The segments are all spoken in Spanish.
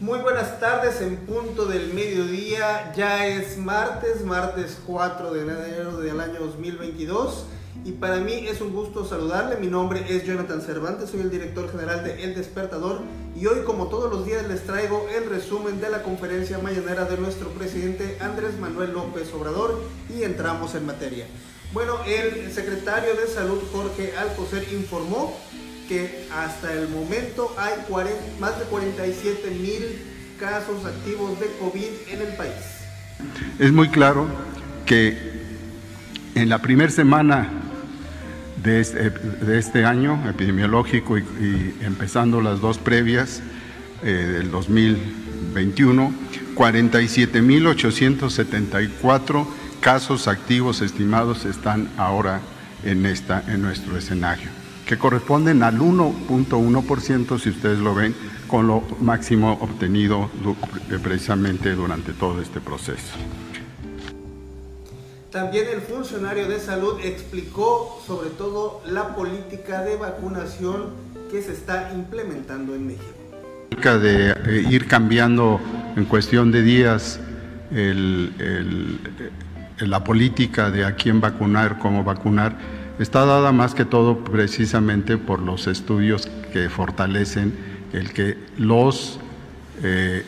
Muy buenas tardes en punto del mediodía, ya es martes, martes 4 de enero del año 2022 y para mí es un gusto saludarle, mi nombre es Jonathan Cervantes, soy el director general de El Despertador y hoy como todos los días les traigo el resumen de la conferencia mañanera de nuestro presidente Andrés Manuel López Obrador y entramos en materia. Bueno, el secretario de Salud Jorge Alcocer informó que hasta el momento hay más de 47 mil casos activos de COVID en el país. Es muy claro que en la primera semana de este, de este, año epidemiológico y, empezando las dos previas eh, del 2021, 47.874 casos activos estimados están ahora en, esta, en nuestro escenario que corresponden al 1.1%, si ustedes lo ven, con lo máximo obtenido eh, precisamente durante todo este proceso. También el funcionario de salud explicó sobre todo la política de vacunación que se está implementando en México. De eh, ir cambiando en cuestión de días la política de a quién vacunar, cómo vacunar, está dada más que todo precisamente por los estudios que fortalecen el que los eh,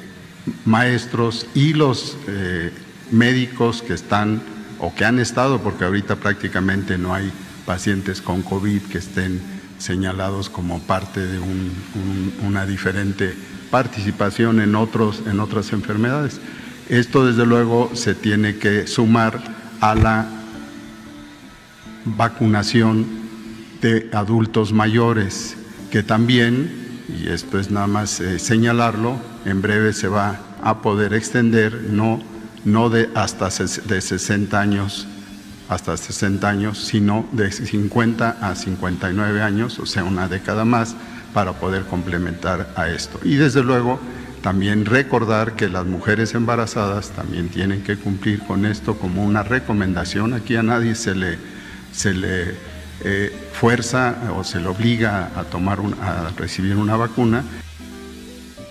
maestros y los eh, médicos que están o que han estado, porque ahorita prácticamente no hay pacientes con COVID que estén señalados como parte de una diferente participación en, otros, en otras enfermedades. Esto desde luego se tiene que sumar a la vacunación de adultos mayores, que también, y esto es nada más eh, señalarlo, en breve se va a poder extender, no, no de hasta de 60 años hasta 60 años, sino de 50 a 59 años, o sea, una década más, para poder complementar a esto. Y desde luego, también recordar que las mujeres embarazadas también tienen que cumplir con esto como una recomendación. Aquí a nadie se le se le eh, fuerza o se le obliga a, tomar a recibir una vacuna.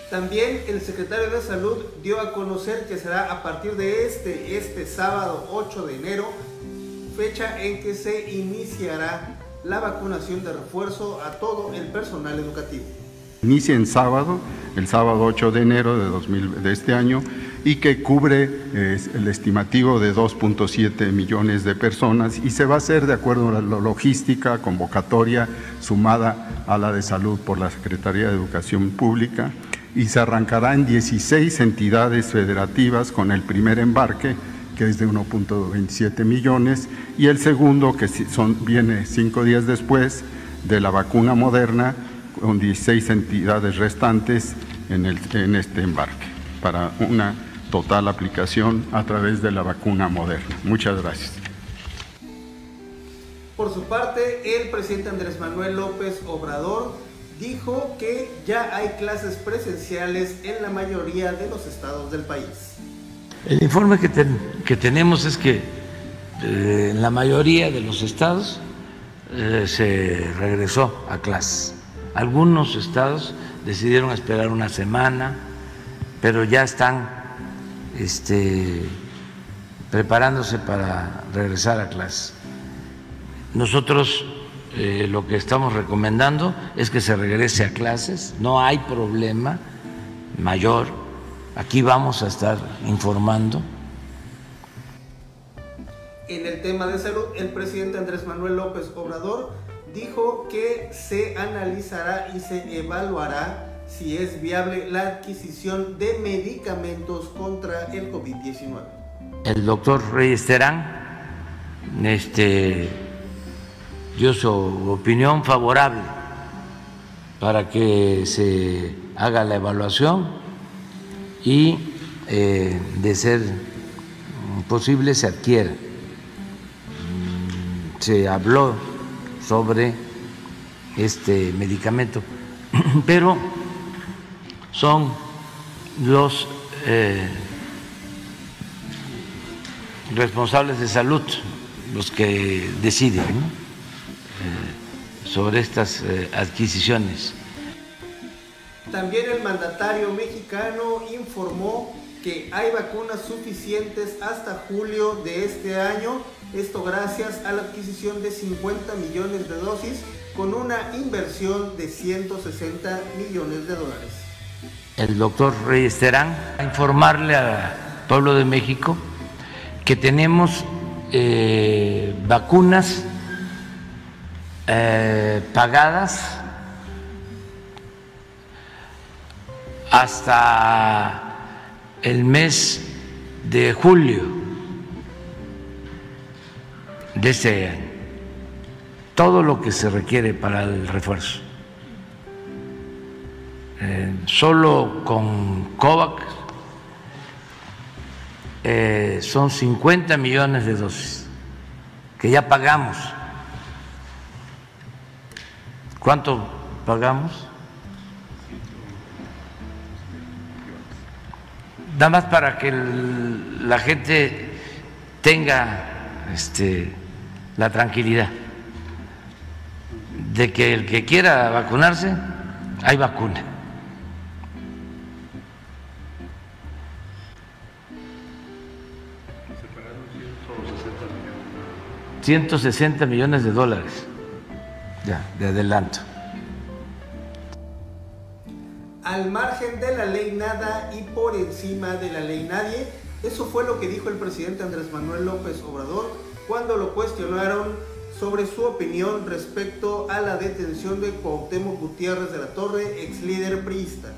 También el secretario de Salud dio a conocer que será a partir de este, este sábado 8 de enero, fecha en que se iniciará la vacunación de refuerzo a todo el personal educativo. Inicia en sábado, el sábado 8 de enero de, de este año, y que cubre el estimativo de 2.7 millones de personas y se va a hacer de acuerdo a la logística convocatoria sumada a la de salud por la Secretaría de Educación Pública y se arrancará en 16 entidades federativas con el primer embarque que es de 1.27 millones y el segundo que son, viene cinco días después de la vacuna moderna con 16 entidades restantes en, el, en este embarque para una total aplicación a través de la vacuna moderna. Muchas gracias. Por su parte, el presidente Andrés Manuel López Obrador dijo que ya hay clases presenciales en la mayoría de los estados del país. El informe que, que tenemos es que eh, en la mayoría de los estados eh, se regresó a clases. Algunos estados decidieron esperar una semana, pero ya están este, preparándose para regresar a clase. Nosotros eh, lo que estamos recomendando es que se regrese a clases, no hay problema mayor, aquí vamos a estar informando. En el tema de salud, el presidente Andrés Manuel López Obrador dijo que se analizará y se evaluará si es viable la adquisición de medicamentos contra el COVID-19. El doctor Reyes Terán este, dio su opinión favorable para que se haga la evaluación y eh, de ser posible se adquiera. Se habló sobre este medicamento, pero son los eh, responsables de salud los que deciden eh, sobre estas eh, adquisiciones. También el mandatario mexicano informó que hay vacunas suficientes hasta julio de este año, esto gracias a la adquisición de 50 millones de dosis con una inversión de 160 millones de dólares. El doctor Reyes Terán a informarle al pueblo de México que tenemos eh, vacunas eh, pagadas hasta el mes de julio de año, todo lo que se requiere para el refuerzo. Eh, solo con COVAX eh, son 50 millones de dosis que ya pagamos. ¿Cuánto pagamos? Nada más para que la gente tenga este, la tranquilidad de que el que quiera vacunarse, hay vacuna. 160 millones de dólares ya, de adelanto. Al margen de la ley nada y por encima de la ley nadie, eso fue lo que dijo el presidente Andrés Manuel López Obrador cuando lo cuestionaron sobre su opinión respecto a la detención de Cuauhtémoc Gutiérrez de la Torre, ex líder priista.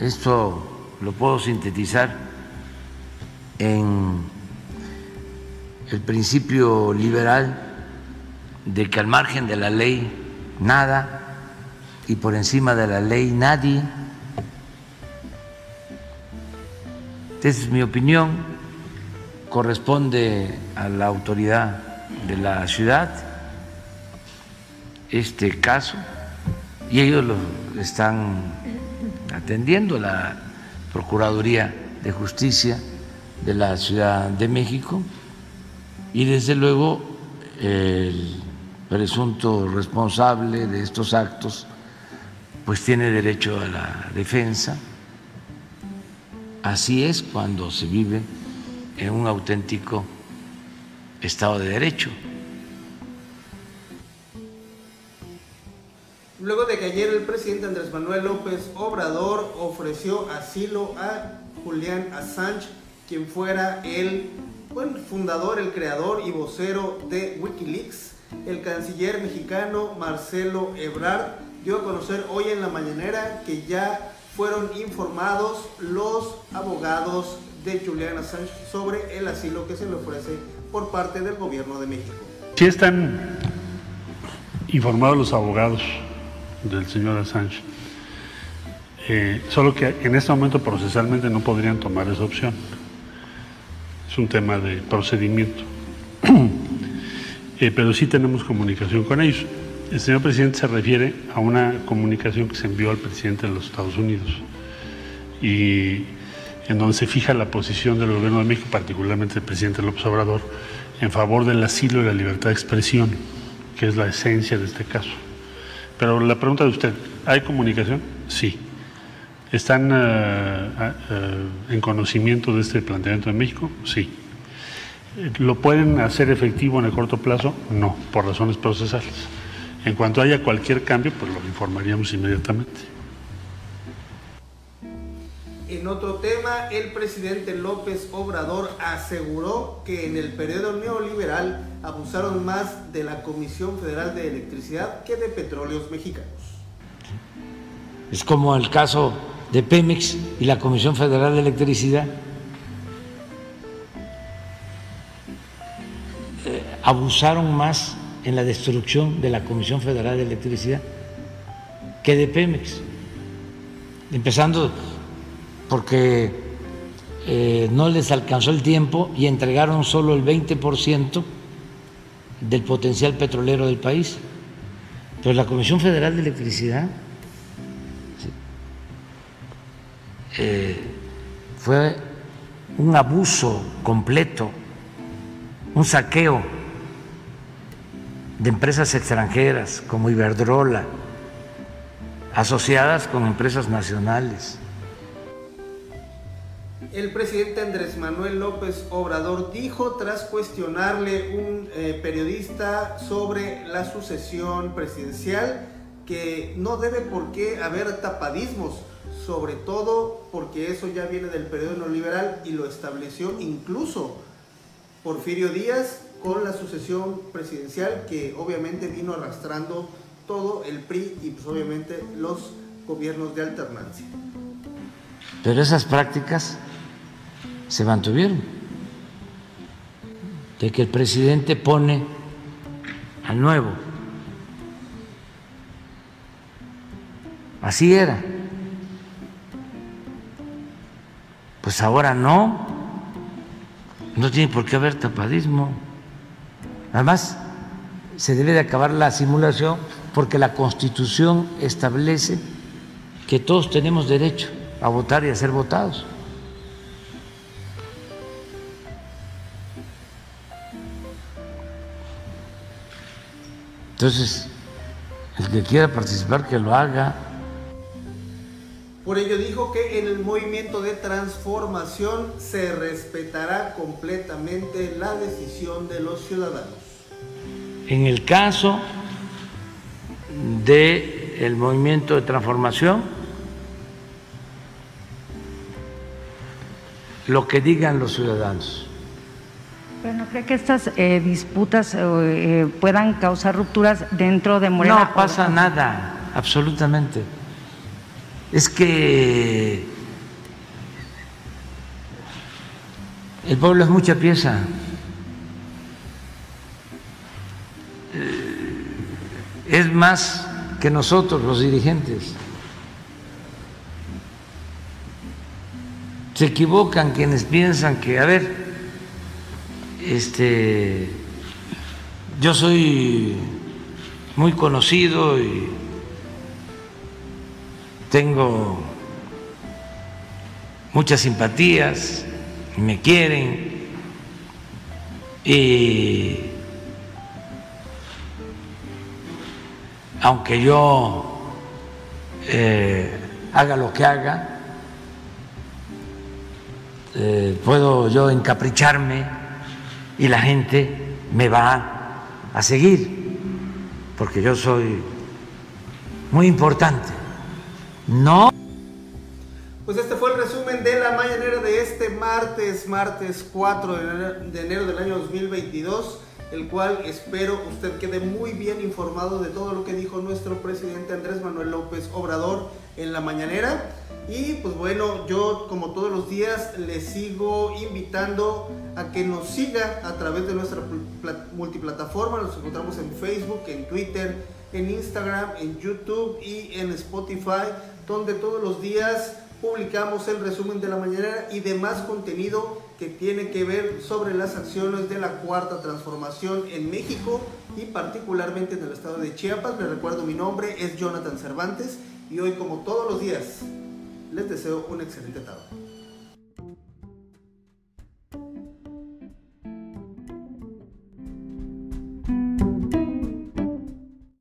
Esto lo puedo sintetizar en el principio liberal de que al margen de la ley nada y por encima de la ley nadie. Esa es mi opinión, corresponde a la autoridad de la ciudad este caso y ellos lo están atendiendo, la Procuraduría de Justicia de la Ciudad de México y desde luego el presunto responsable de estos actos pues tiene derecho a la defensa. Así es cuando se vive en un auténtico Estado de Derecho. Luego de que ayer el presidente Andrés Manuel López Obrador ofreció asilo a Julián Assange, quien fuera el fundador, el creador y vocero de Wikileaks, el canciller mexicano Marcelo Ebrard, dio a conocer hoy en la mañanera que ya fueron informados los abogados de Julian Assange sobre el asilo que se le ofrece por parte del gobierno de México. Sí están informados los abogados del señor Assange, eh, solo que en este momento procesalmente no podrían tomar esa opción es un tema de procedimiento. Eh, pero sí tenemos comunicación con ellos. El señor presidente se refiere a una comunicación que se envió al presidente de los Estados Unidos y en donde se fija la posición del gobierno de México, particularmente el presidente López Obrador, en favor del asilo y la libertad de expresión, que es la esencia de este caso. Pero la pregunta de usted, ¿hay comunicación? Sí. ¿Están eh, eh, en conocimiento de este planteamiento en México? Sí. ¿Lo pueden hacer efectivo en el corto plazo? No, por razones procesales. En cuanto haya cualquier cambio, pues lo informaríamos inmediatamente. En otro tema, el presidente López Obrador aseguró que en el periodo neoliberal abusaron más de la Comisión Federal de Electricidad que de petróleos mexicanos. Es como el caso de Pemex y la Comisión Federal de Electricidad eh, abusaron más en la destrucción de la Comisión Federal de Electricidad que de Pemex, empezando porque eh, no les alcanzó el tiempo y entregaron solo el 20% del potencial petrolero del país. Pero la Comisión Federal de Electricidad Eh, fue un abuso completo, un saqueo de empresas extranjeras como Iberdrola, asociadas con empresas nacionales. El presidente Andrés Manuel López Obrador dijo tras cuestionarle un eh, periodista sobre la sucesión presidencial que no debe por qué haber tapadismos, sobre todo porque eso ya viene del periodo neoliberal y lo estableció incluso Porfirio Díaz con la sucesión presidencial que obviamente vino arrastrando todo el PRI y pues obviamente los gobiernos de alternancia. Pero esas prácticas se mantuvieron. De que el presidente pone al nuevo. Así era. Pues ahora no. No tiene por qué haber tapadismo. Además, se debe de acabar la simulación porque la Constitución establece que todos tenemos derecho a votar y a ser votados. Entonces, el que quiera participar, que lo haga. Por ello dijo que en el movimiento de transformación se respetará completamente la decisión de los ciudadanos. En el caso del movimiento de transformación, lo que digan los ciudadanos. Pero no cree que estas eh, disputas eh, puedan causar rupturas dentro de Morena. No pasa nada, absolutamente. Es que el pueblo es mucha pieza. Eh, es más que nosotros los dirigentes. Se equivocan quienes piensan que, a ver, este, yo soy muy conocido y tengo muchas simpatías, me quieren y aunque yo eh, haga lo que haga, eh, puedo yo encapricharme y la gente me va a seguir, porque yo soy muy importante. No. Pues este fue el resumen de la mañanera de este martes, martes 4 de enero del año 2022, el cual espero usted quede muy bien informado de todo lo que dijo nuestro presidente Andrés Manuel López Obrador en la mañanera. Y pues bueno, yo como todos los días le sigo invitando a que nos siga a través de nuestra multiplataforma. Nos encontramos en Facebook, en Twitter, en Instagram, en YouTube y en Spotify, donde todos los días publicamos el resumen de la mañana y demás contenido que tiene que ver sobre las acciones de la cuarta transformación en México y particularmente en el estado de Chiapas. Les recuerdo mi nombre es Jonathan Cervantes y hoy como todos los días les deseo un excelente tarde.